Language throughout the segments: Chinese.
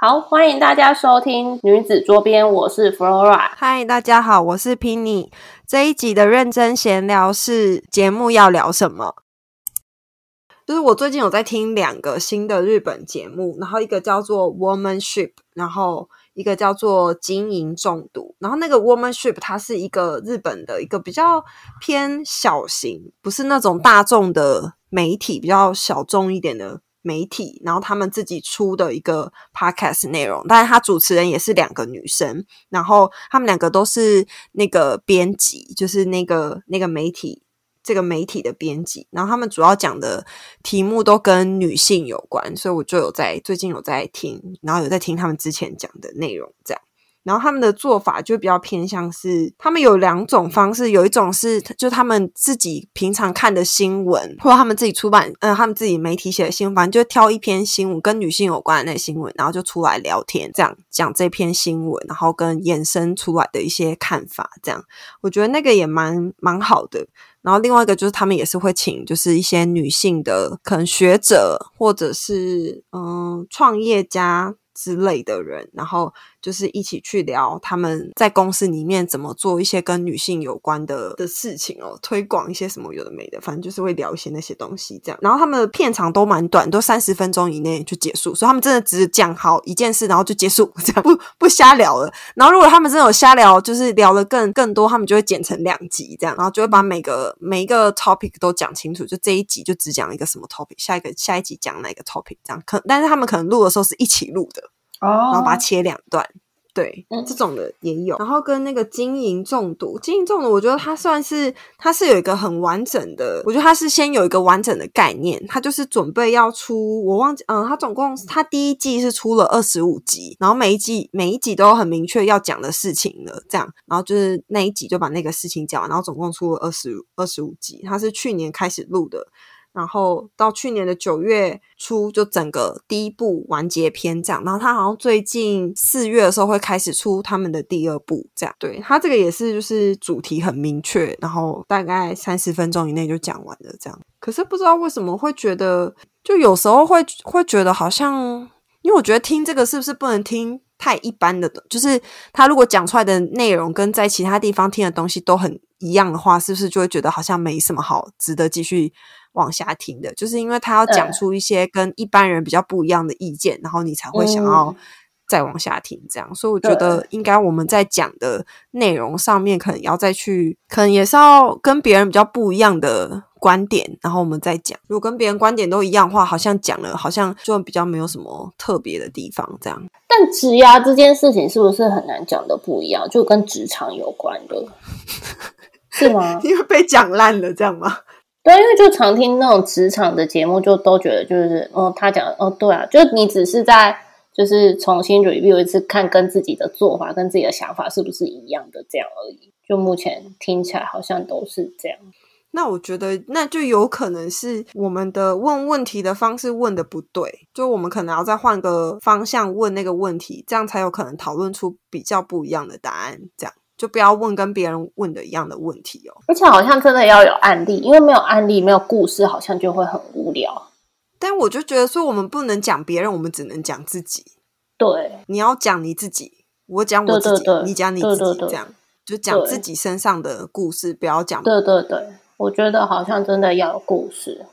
好，欢迎大家收听女子桌边，我是 Flora。嗨，大家好，我是 Penny。这一集的认真闲聊是节目要聊什么？就是我最近有在听两个新的日本节目，然后一个叫做 Womanship，然后一个叫做经营中毒。然后那个 Womanship 它是一个日本的一个比较偏小型，不是那种大众的媒体，比较小众一点的。媒体，然后他们自己出的一个 podcast 内容，但是他主持人也是两个女生，然后他们两个都是那个编辑，就是那个那个媒体这个媒体的编辑，然后他们主要讲的题目都跟女性有关，所以我就有在最近有在听，然后有在听他们之前讲的内容，这样。然后他们的做法就比较偏向是，他们有两种方式，有一种是就他们自己平常看的新闻，或者他们自己出版，嗯，他们自己媒体写的新闻，反正就挑一篇新闻跟女性有关的那新闻，然后就出来聊天，这样讲这篇新闻，然后跟衍生出来的一些看法，这样我觉得那个也蛮蛮好的。然后另外一个就是他们也是会请，就是一些女性的可能学者或者是嗯创业家。之类的人，然后就是一起去聊他们在公司里面怎么做一些跟女性有关的的事情哦，推广一些什么有的没的，反正就是会聊一些那些东西这样。然后他们的片长都蛮短，都三十分钟以内就结束，所以他们真的只讲好一件事，然后就结束，这样不不瞎聊了。然后如果他们真的有瞎聊，就是聊的更更多，他们就会剪成两集这样，然后就会把每个每一个 topic 都讲清楚。就这一集就只讲一个什么 topic，下一个下一集讲哪个 topic 这样。可但是他们可能录的时候是一起录的。哦，然后把它切两段，对，这种的也有。然后跟那个经营中毒，经营中毒，我觉得它算是它是有一个很完整的，我觉得它是先有一个完整的概念，它就是准备要出，我忘记，嗯，它总共它第一季是出了二十五集，然后每一季每一集都有很明确要讲的事情了，这样，然后就是那一集就把那个事情讲完，然后总共出了二十二十五集，它是去年开始录的。然后到去年的九月初，就整个第一部完结篇这样。然后他好像最近四月的时候会开始出他们的第二部这样。对他这个也是，就是主题很明确，然后大概三十分钟以内就讲完了这样。可是不知道为什么会觉得，就有时候会会觉得好像，因为我觉得听这个是不是不能听太一般的？就是他如果讲出来的内容跟在其他地方听的东西都很一样的话，是不是就会觉得好像没什么好值得继续？往下听的，就是因为他要讲出一些跟一般人比较不一样的意见，然后你才会想要再往下听。这样，所以我觉得应该我们在讲的内容上面，可能要再去，可能也是要跟别人比较不一样的观点，然后我们再讲。如果跟别人观点都一样的话，好像讲了，好像就比较没有什么特别的地方。这样，但职涯这件事情是不是很难讲的不一样？就跟职场有关的，是吗？因为被讲烂了，这样吗？对，因为就常听那种职场的节目，就都觉得就是，哦，他讲，哦，对啊，就你只是在就是重新 review 一次，看跟自己的做法跟自己的想法是不是一样的这样而已。就目前听起来好像都是这样。那我觉得那就有可能是我们的问问题的方式问的不对，就我们可能要再换个方向问那个问题，这样才有可能讨论出比较不一样的答案。这样。就不要问跟别人问的一样的问题哦，而且好像真的要有案例，因为没有案例、没有故事，好像就会很无聊。但我就觉得说，我们不能讲别人，我们只能讲自己。对，你要讲你自己，我讲我自己，你讲你自己，这样就讲自己身上的故事，不要讲。对对对，我觉得好像真的要有故事。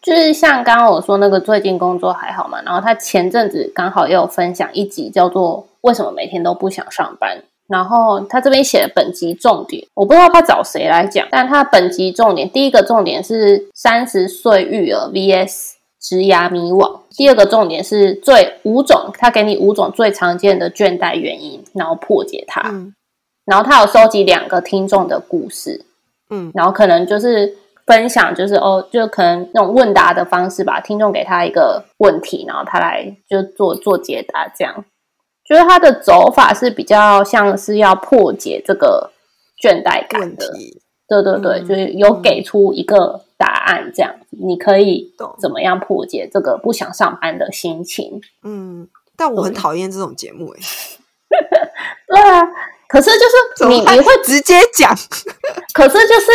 就是像刚刚我说那个最近工作还好嘛，然后他前阵子刚好也有分享一集，叫做《为什么每天都不想上班》。然后他这边写的本集重点，我不知道他找谁来讲，但他本集重点第一个重点是三十岁育儿 vs 职涯迷惘，第二个重点是最五种，他给你五种最常见的倦怠原因，然后破解它。然后他有收集两个听众的故事，嗯，然后可能就是分享，就是哦，就可能那种问答的方式吧，听众给他一个问题，然后他来就做做解答这样。觉得它的走法是比较像是要破解这个倦怠感的，对对对，就是有给出一个答案，这样你可以怎么样破解这个不想上班的心情？嗯，但我很讨厌这种节目，哎，对啊，可是就是你你会直接讲，可是就是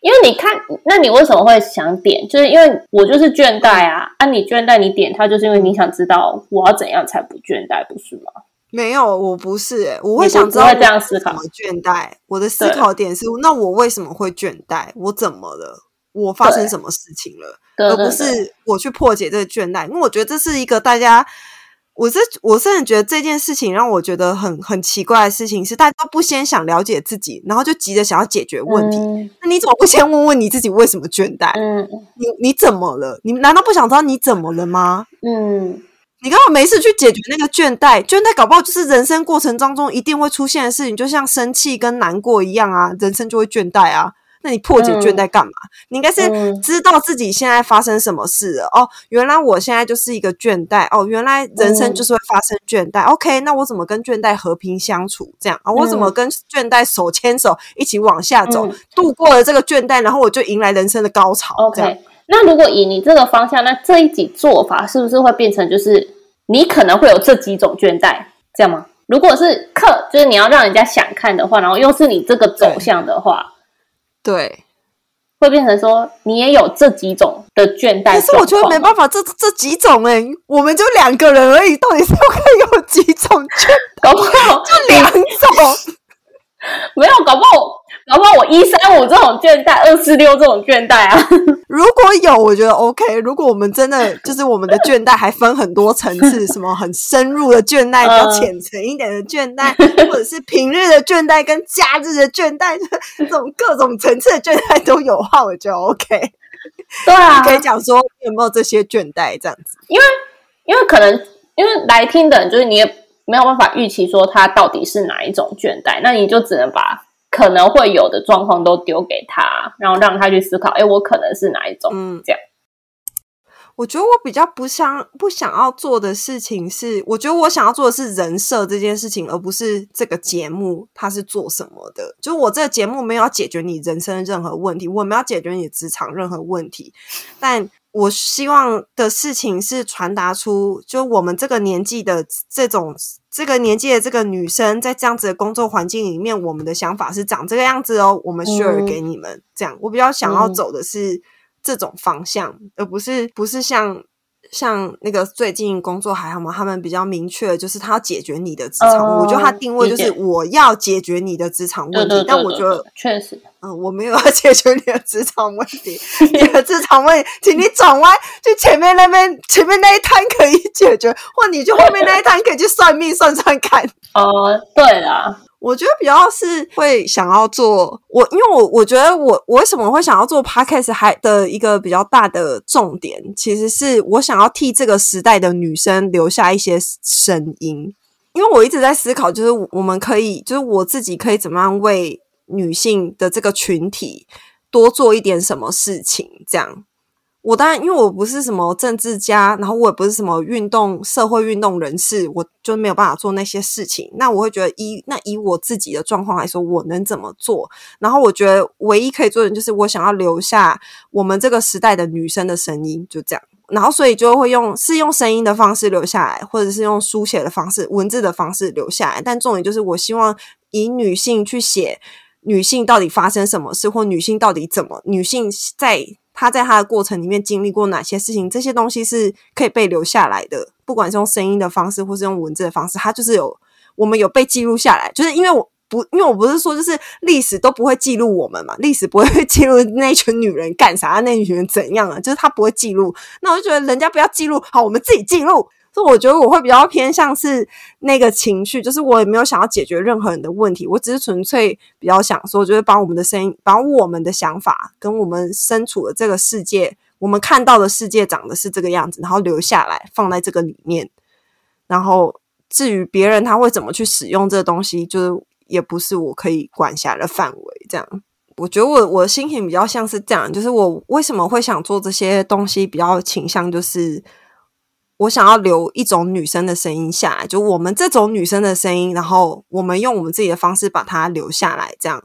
因为你看，那你为什么会想点？就是因为我就是倦怠啊！啊，你倦怠，你点它，就是因为你想知道我要怎样才不倦怠，不是吗？没有，我不是、欸，我会想知道不会这样思考我为什么倦怠。我的思考点是，那我为什么会倦怠？我怎么了？我发生什么事情了？对对对而不是我去破解这个倦怠。因为我觉得这是一个大家，我是我甚至觉得这件事情让我觉得很很奇怪的事情是，大家都不先想了解自己，然后就急着想要解决问题。嗯那你怎么不先问问你自己为什么倦怠？嗯你你怎么了？你难道不想知道你怎么了吗？嗯，你根本没事去解决那个倦怠，倦怠搞不好就是人生过程当中一定会出现的事情，就像生气跟难过一样啊，人生就会倦怠啊。那你破解倦怠干嘛？你应该是嗯知道自己现在发生什么事了。哦，原来我现在就是一个倦怠。哦，原来人生就是会发生倦怠。OK，那我怎么跟倦怠和平相处？这样啊，我怎么跟倦怠手牵手一起往下走，嗯度过了这个倦怠，然后我就迎来人生的高潮。OK，那如果以你这个方向，那这一集做法是不是会变成就是你可能会有这几种倦怠，这样吗？如果是课，就是你要让人家想看的话，然后又是你这个走向的话，对。会变成说你也有这几种的倦怠。可是我觉得没办法，这这几种哎、我们就两个人而已，到底是可以有几种倦搞不好 就两种。没有，搞不好搞不好我一三五这种倦怠，二四六这种倦怠啊。如果有，我觉得 OK。如果我们真的 就是我们的倦怠还分很多层次，什么很深入的倦怠，比较浅层一点的倦怠，或者是平日的倦怠跟假日的倦怠，这种各种层次的倦怠都有的话，我觉得 OK。对啊，可以讲说有没有这些倦怠这样子。因为可能因为来听的人，就是你也没有办法预期说他到底是哪一种倦怠，那你就只能把可能会有的状况都丢给他，然后让他去思考，哎，我可能是哪一种，嗯这样。我觉得我比较不想不想要做的事情是，我觉得我想要做的是人设这件事情，而不是这个节目它是做什么的。就是我这个节目没有要解决你人生的任何问题，我没有要解决你职场任何问题，但我希望的事情是传达出，就我们这个年纪的这种这个年纪的这个女生，在这样子的工作环境里面，我们的想法是长这个样子哦，我们 share 嗯给你们。这样，我比较想要嗯走的是这种方向，而不是不是像。像那个最近工作还好吗？他们比较明确的就是他要解决你的职场问题，哦我觉得他定位就是我要解决你的职场问题，对对对对但我觉得对确实，嗯，我没有要解决你的职场问题，你的职场问题，请你转弯去前面那边，前面那一摊可以解决，或你去后面那一摊可以去算命算算看。哦，对啦，我觉得比较是会想要做我，因为我我觉得我我为什么会想要做 podcast 还的一个比较大的重点，其实是我想要替这个时代的女生留下一些声音，因为我一直在思考，就是我们可以，就是我自己可以怎么样为女性的这个群体多做一点什么事情，这样。我当然，因为我不是什么政治家，然后我也不是什么运动社会运动人士，我就没有办法做那些事情。那我会觉得以那以我自己的状况来说，我能怎么做？然后我觉得唯一可以做的就是我想要留下我们这个时代的女生的声音，就这样。然后所以就会用是用声音的方式留下来，或者是用书写的方式、文字的方式留下来。但重点就是，我希望以女性去写女性到底发生什么事，或女性到底怎么，女性在他在他的过程里面经历过哪些事情，这些东西是可以被留下来的。不管是用声音的方式，或是用文字的方式，他就是有我们有被记录下来。就是因为我不，因为我不是说就是历史都不会记录我们嘛，历史不会记录那群女人干啥，那群人怎样啊，就是他不会记录。那我就觉得人家不要记录，好，我们自己记录。所以我觉得我会比较偏向是那个情绪，就是我也没有想要解决任何人的问题，我只是纯粹比较想说，就是把我们的声音，把我们的想法跟我们身处的这个世界，我们看到的世界长得是这个样子，然后留下来放在这个里面。然后至于别人他会怎么去使用这个东西，就是也不是我可以管辖的范围。这样，我觉得我我的心情比较像是这样，就是我为什么会想做这些东西，比较倾向就是。我想要留一种女生的声音下来，就我们这种女生的声音，然后我们用我们自己的方式把它留下来。这样，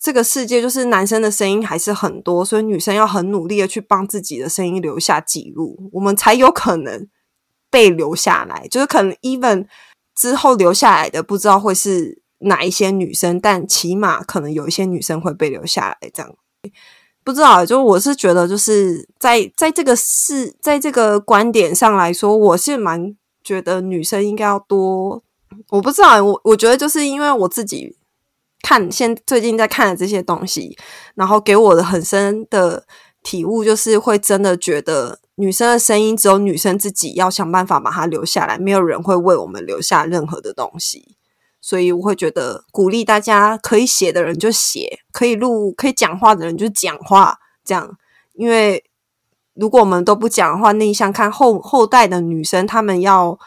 这个世界就是男生的声音还是很多，所以女生要很努力的去帮自己的声音留下记录，我们才有可能被留下来。就是可能 even 之后留下来的不知道会是哪一些女生，但起码可能有一些女生会被留下来。这样。不知道，就我是觉得，就是在在这个事，在这个观点上来说，我是蛮觉得女生应该要多。我不知道，我我觉得就是因为我自己看现最近在看的这些东西，然后给我的很深的体悟，就是会真的觉得女生的声音只有女生自己要想办法把它留下来，没有人会为我们留下任何的东西。所以我会觉得鼓励大家可以写的人就写，可以录可以讲话的人就讲话，这样。因为如果我们都不讲的话，那你想看后后代的女生，她们要。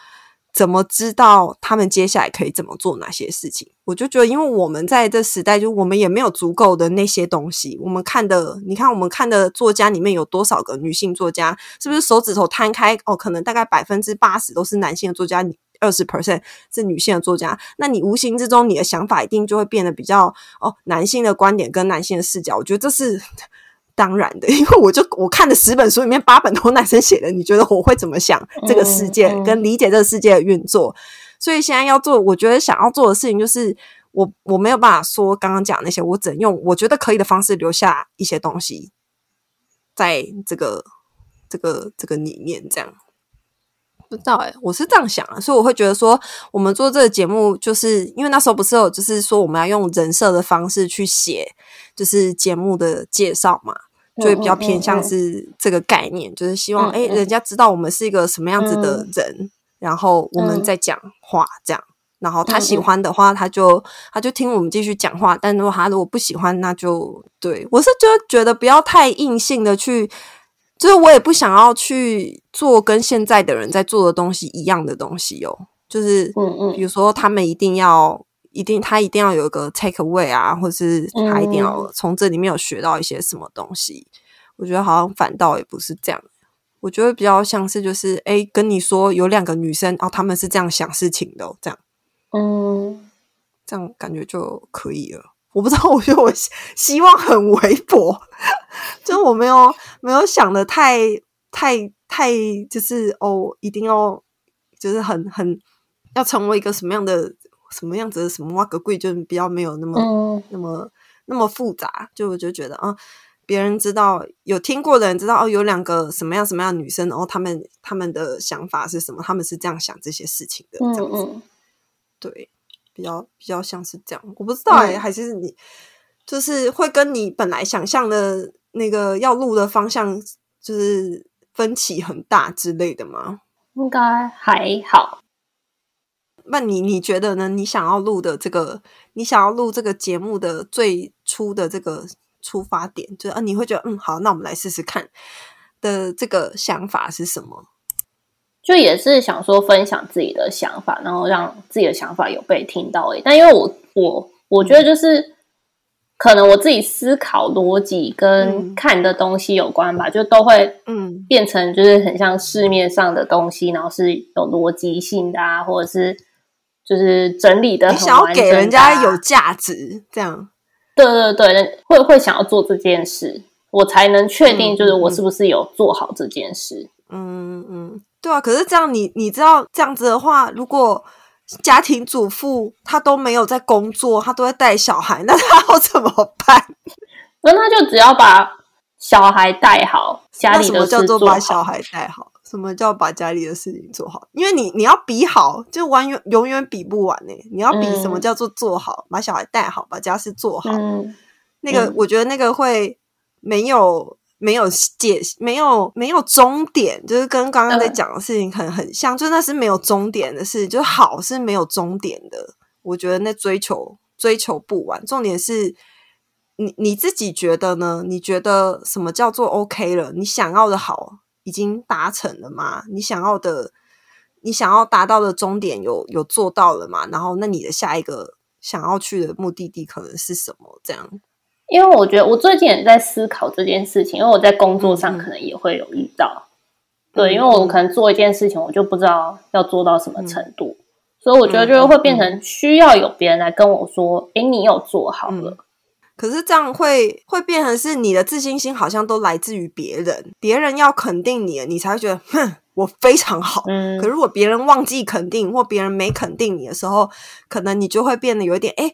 怎么知道他们接下来可以怎么做哪些事情？我就觉得，因为我们在这时代，就我们也没有足够的那些东西。我们看的，你看我们看的作家里面有多少个女性作家？是不是手指头摊开哦？可能大概百分之八十都是男性的作家，二十 percent 是女性的作家。那你无形之中，你的想法一定就会变得比较哦，男性的观点跟男性的视角。我觉得这是。当然的，因为我就我看的十本书里面八本都男生写的，你觉得我会怎么想这个世界跟理解这个世界的运作？所以现在要做，我觉得想要做的事情就是，我我没有办法说刚刚讲那些，我只能用我觉得可以的方式留下一些东西，在这个这个这个里面，这样不知道哎，我是这样想啊，所以我会觉得说，我们做这个节目，就是因为那时候不是有，就是说我们要用人设的方式去写，就是节目的介绍嘛。就会比较偏向是这个概念，就是希望哎，人家知道我们是一个什么样子的人，然后我们在讲话这样，然后他喜欢的话，他就他就听我们继续讲话，但如果他如果不喜欢，那就对我是就觉得不要太硬性的去，就是我也不想要去做跟现在的人在做的东西一样的东西哦，就是嗯嗯，比如说他们一定要。一定，他一定要有一个 take away 啊，或是他一定要从这里面有学到一些什么东西。我觉得好像反倒也不是这样，我觉得比较像是就是，哎，跟你说有两个女生哦，他们是这样想事情的，这样，嗯，这样感觉就可以了。我不知道，我觉得我希望很微薄，就我没有没有想的太太太，就是哦，一定要就是很很要成为一个什么样的。什么样子的什么挖个贵就比较没有那么那么那么复杂，就我就觉得啊，别人知道有听过的人知道哦，有两个什么样什么样的女生，然后他们他们的想法是什么，他们是这样想这些事情的，这样子，对，比较比较像是这样，我不知道哎，还是你就是会跟你本来想象的那个要录的方向就是分歧很大之类的吗？应该还好。那你你觉得呢？你想要录的这个，你想要录这个节目的最初的这个出发点，就是啊，你会觉得嗯，好，那我们来试试看的这个想法是什么？就也是想说分享自己的想法，然后让自己的想法有被听到。诶，但因为我我我觉得就是可能我自己思考逻辑跟看的东西有关吧，就都会嗯变成就是很像市面上的东西，然后是有逻辑性的啊，或者是。就是整理的，你想要给人家有价值，这样，对对对，会会想要做这件事，我才能确定，就是我是不是有做好这件事。嗯嗯，对啊。可是这样，你你知道这样子的话，如果家庭主妇她都没有在工作，她都在带小孩，那她要怎么办？那她就只要把小孩带好，家里的叫做把小孩带好。什么叫把家里的事情做好？因为你你要比好，就完永永远比不完呢。你要比什么叫做做好，把小孩带好，把家事做好。那个我觉得那个会没有没有解，没有没有终点，就是跟刚刚在讲的事情很很像，就那是没有终点的事，就好是没有终点的。我觉得那追求追求不完，重点是你你自己觉得呢？你觉得什么叫做 OK 了？你想要的好。已经达成了吗？你想要的，你想要达到的终点有有做到了吗？然后，那你的下一个想要去的目的地可能是什么？这样，因为我觉得我最近也在思考这件事情，因为我在工作上可能也会有遇到，对，因为我可能做一件事情，我就不知道要做到什么程度，所以我觉得就是会变成需要有别人来跟我说：“哎，你有做好了。”可是这样会会变成是你的自信心好像都来自于别人，别人要肯定你，你才会觉得哼，我非常好。嗯。可如果别人忘记肯定，或别人没肯定你的时候，可能你就会变得有一点，哎，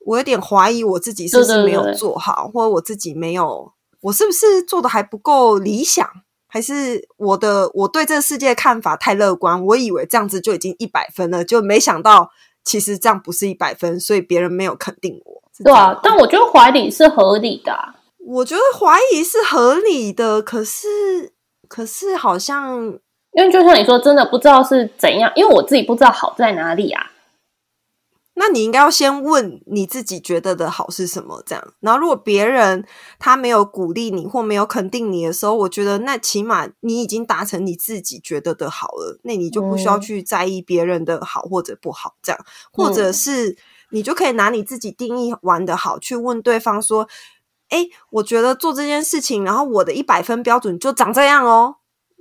我有点怀疑我自己是不是没有做好，或者我自己没有我是不是做的还不够理想？还是我的我对这个世界看法太乐观？我以为这样子就已经一百分了，就没想到其实这样不是一百分，所以别人没有肯定我。对啊，但我觉得怀疑是合理的。我觉得怀疑是合理的，可是可是好像，因为就像你说，真的不知道是怎样，因为我自己不知道好在哪里啊。那你应该要先问你自己觉得的好是什么，这样。然后如果别人他没有鼓励你或没有肯定你的时候，我觉得那起码你已经达成你自己觉得的好了，那你就不需要去在意别人的好或者不好，这样。或者是你就可以拿你自己定义玩的好去问对方说：“哎，我觉得做这件事情，然后我的一百分标准就长这样哦，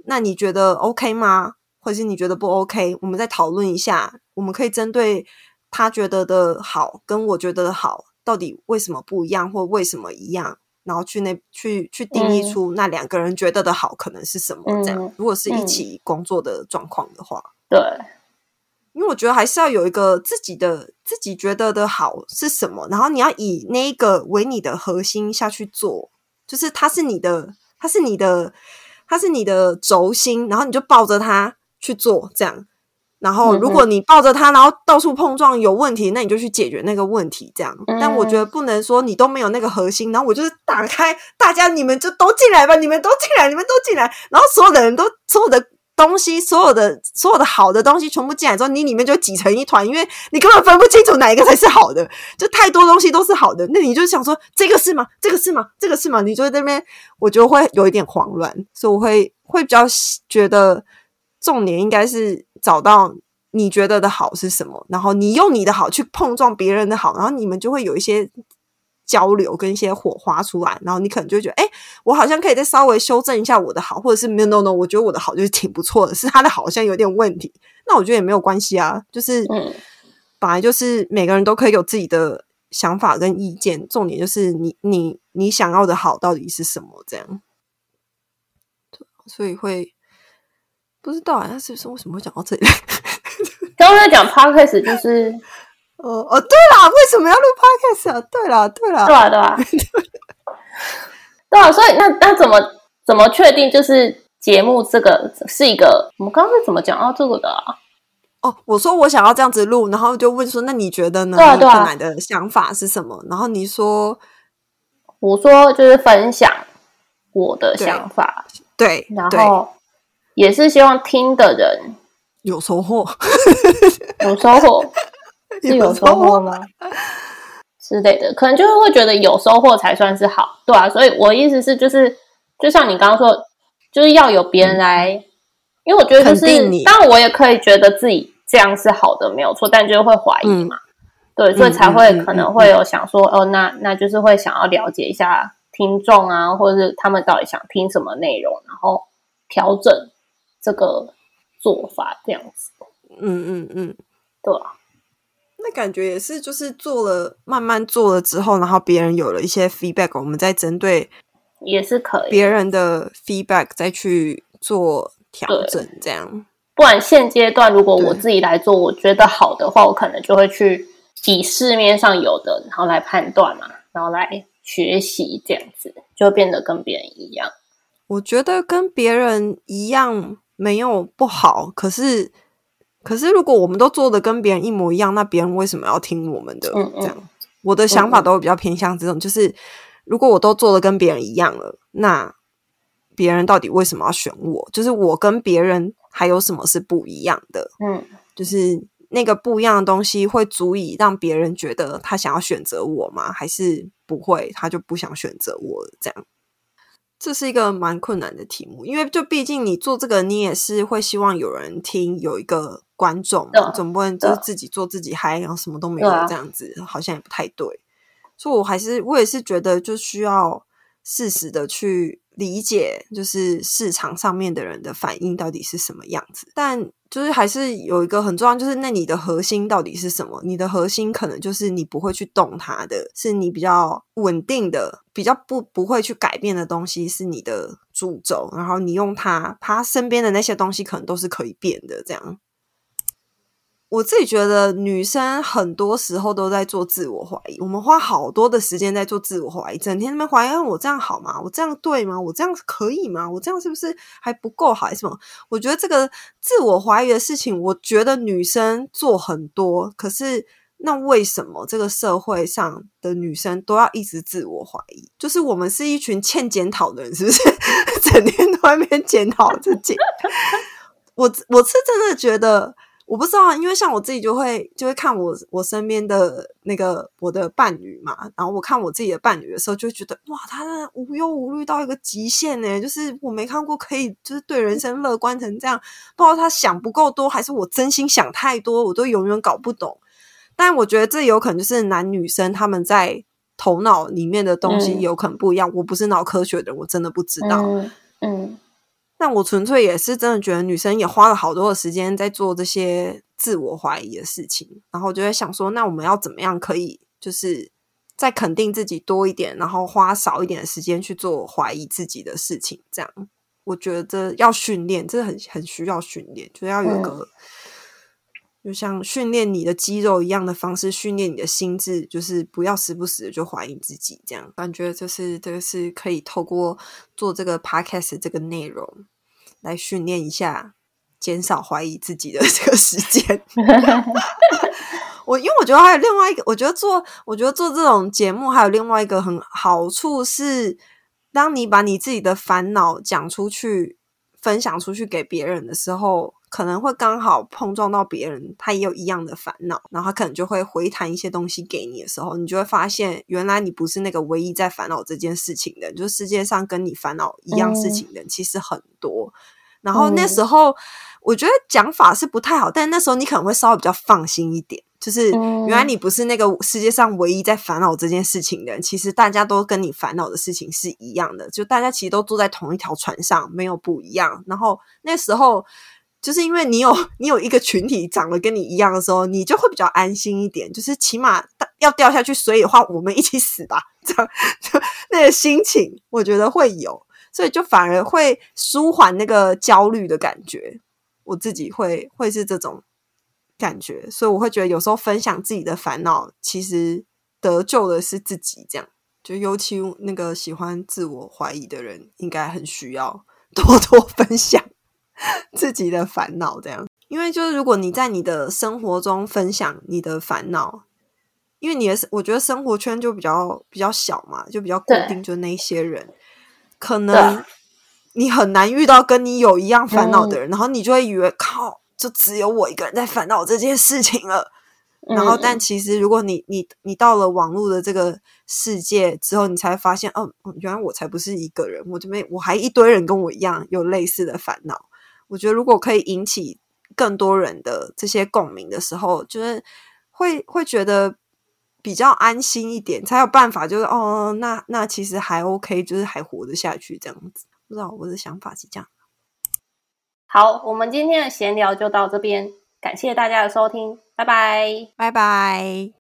那你觉得 OK 吗？或者是你觉得不 OK？我们再讨论一下，我们可以针对。”他觉得的好跟我觉得的好，到底为什么不一样，或为什么一样？然后去那去去定义出那两个人觉得的好可能是什么？这样，如果是一起工作的状况的话，对，因为我觉得还是要有一个自己的自己觉得的好是什么，然后你要以那一个为你的核心下去做，就是它是你的，它是你的，它是你的轴心，然后你就抱着它去做，这样。然后，如果你抱着它，然后到处碰撞有问题，那你就去解决那个问题。这样，但我觉得不能说你都没有那个核心，然后我就是打开，大家你们就都进来吧，你们都进来，你们都进来，然后所有的人都所有的东西，所有的所有的好的东西全部进来之后，你里面就挤成一团，因为你根本分不清楚哪一个才是好的，就太多东西都是好的，那你就想说这个是吗？这个是吗？这个是吗？你就在那边，我觉得会有一点慌乱，所以我会会比较觉得重点应该是。找到你觉得的好是什么，然后你用你的好去碰撞别人的好，然后你们就会有一些交流跟一些火花出来，然后你可能就觉得，哎，我好像可以再稍微修正一下我的好，或者是 no no no，我觉得我的好就是挺不错的，是他的好像有点问题，那我觉得也没有关系啊，就是本来就是每个人都可以有自己的想法跟意见，重点就是你你你想要的好到底是什么，这样，所以会。不知道啊，他是不是为什么会讲到这里？刚刚在讲 podcast，就是哦哦，对啦，为什么要录 podcast 啊？对啦，对啦，对啊，对啊，对啊，所以那那怎么怎么确定就是节目这个是一个？我们刚刚是怎么讲到这个的啊？哦，我说我想要这样子录，然后就问说，那你觉得呢？对啊，对啊，的想法是什么？然后你说，我说就是分享我的想法，对，然后。也是希望听的人有收获，有收获是有收获吗？之类的，可能就是会觉得有收获才算是好，对啊。所以我意思是，就是就像你刚刚说，就是要有别人来，因为我觉得就是，当然我也可以觉得自己这样是好的，没有错，但就是会怀疑嘛，对，所以才会可能会有想说，哦，那那就是会想要了解一下听众啊，或者是他们到底想听什么内容，然后调整。这个做法这样子，嗯嗯嗯，对啊，那感觉也是，就是做了慢慢做了之后，然后别人有了一些 feedback，我们再针对也是可以别人的 feedback 再去做调整，这样。不然现阶段如果我自己来做，我觉得好的话，我可能就会去以市面上有的，然后来判断嘛，然后来学习这样子，就变得跟别人一样。我觉得跟别人一样。没有不好，可是可是，如果我们都做的跟别人一模一样，那别人为什么要听我们的？这样，我的想法都会比较偏向这种，就是如果我都做的跟别人一样了，那别人到底为什么要选我？就是我跟别人还有什么是不一样的？嗯，就是那个不一样的东西会足以让别人觉得他想要选择我吗？还是不会，他就不想选择我？这样。这是一个蛮困难的题目，因为就毕竟你做这个，你也是会希望有人听，有一个观众，总不能就是自己做自己嗨，然后什么都没有这样子，好像也不太对。所以，我还是我也是觉得，就需要适时的去理解，就是市场上面的人的反应到底是什么样子，但。就是还是有一个很重要，就是那你的核心到底是什么？你的核心可能就是你不会去动它的，是你比较稳定的、比较不不会去改变的东西，是你的主轴。然后你用它，它身边的那些东西可能都是可以变的。这样，我自己觉得女生很多时候都在做自我怀疑，我们花好多的时间在做自我怀疑，整天那边怀疑我这样好吗？我这样对吗？我这样可以吗？我这样是不是还不够好？还是什么？我觉得这个自我怀疑的事情，我觉得女生做很多，可是那为什么这个社会上的女生都要一直自我怀疑？就是我们是一群欠检讨的人，是不是？整天都在那边检讨自己。我我是真的觉得。我不知道，因为像我自己就会就会看我我身边的那个我的伴侣嘛，然后我看我自己的伴侣的时候，就觉得哇，他无忧无虑到一个极限呢，就是我没看过可以就是对人生乐观成这样。不知道他想不够多，还是我真心想太多，我都永远搞不懂。但我觉得这有可能就是男女生他们在头脑里面的东西有可能不一样。我不是脑科学的，我真的不知道。嗯。但我纯粹也是真的觉得女生也花了好多的时间在做这些自我怀疑的事情，然后就在想说，那我们要怎么样可以就是再肯定自己多一点，然后花少一点的时间去做怀疑自己的事情？这样我觉得要训练，这很很需要训练，就是要有个就像训练你的肌肉一样的方式训练你的心智，就是不要时不时的就怀疑自己，这样感觉就是这个是可以透过做这个 podcast 这个内容来训练一下，减少怀疑自己的 这个时间。我因为我觉得还有另外一个，我觉得做我觉得做这种节目还有另外一个很好处是，当你把你自己的烦恼讲出去、分享出去给别人的时候。可能会刚好碰撞到别人，他也有一样的烦恼，然后他可能就会回弹一些东西给你的时候，你就会发现，原来你不是那个唯一在烦恼这件事情的，就世界上跟你烦恼一样事情的人其实很多。然后那时候，我觉得讲法是不太好，但那时候你可能会稍微比较放心一点，就是原来你不是那个世界上唯一在烦恼这件事情的人，其实大家都跟你烦恼的事情是一样的，就大家其实都坐在同一条船上，没有不一样。然后那时候。就是因为你有 你有一个群体长得跟你一样的时候，你就会比较安心一点。就是起码要掉下去水的话，我们一起死吧，这样 就那个心情，我觉得会有，所以就反而会舒缓那个焦虑的感觉。我自己会会是这种感觉，所以我会觉得有时候分享自己的烦恼，其实得救的是自己。这样就尤其那个喜欢自我怀疑的人，应该很需要多多分享。自己的烦恼，这样，因为就是如果你在你的生活中分享你的烦恼，因为你的我觉得生活圈就比较比较小嘛，就比较固定，就那些人，可能你很难遇到跟你有一样烦恼的人，然后你就会以为靠，就只有我一个人在烦恼这件事情了。然后，但其实如果你你你到了网络的这个世界之后，你才发现，哦，原来我才不是一个人，我这边我还一堆人跟我一样有类似的烦恼。我觉得，如果可以引起更多人的这些共鸣的时候，就是会会觉得比较安心一点，才有办法。就是哦，那那其实还 OK，就是还活得下去这样子。不知道我的想法是这样。好，我们今天的闲聊就到这边，感谢大家的收听，拜拜，拜拜。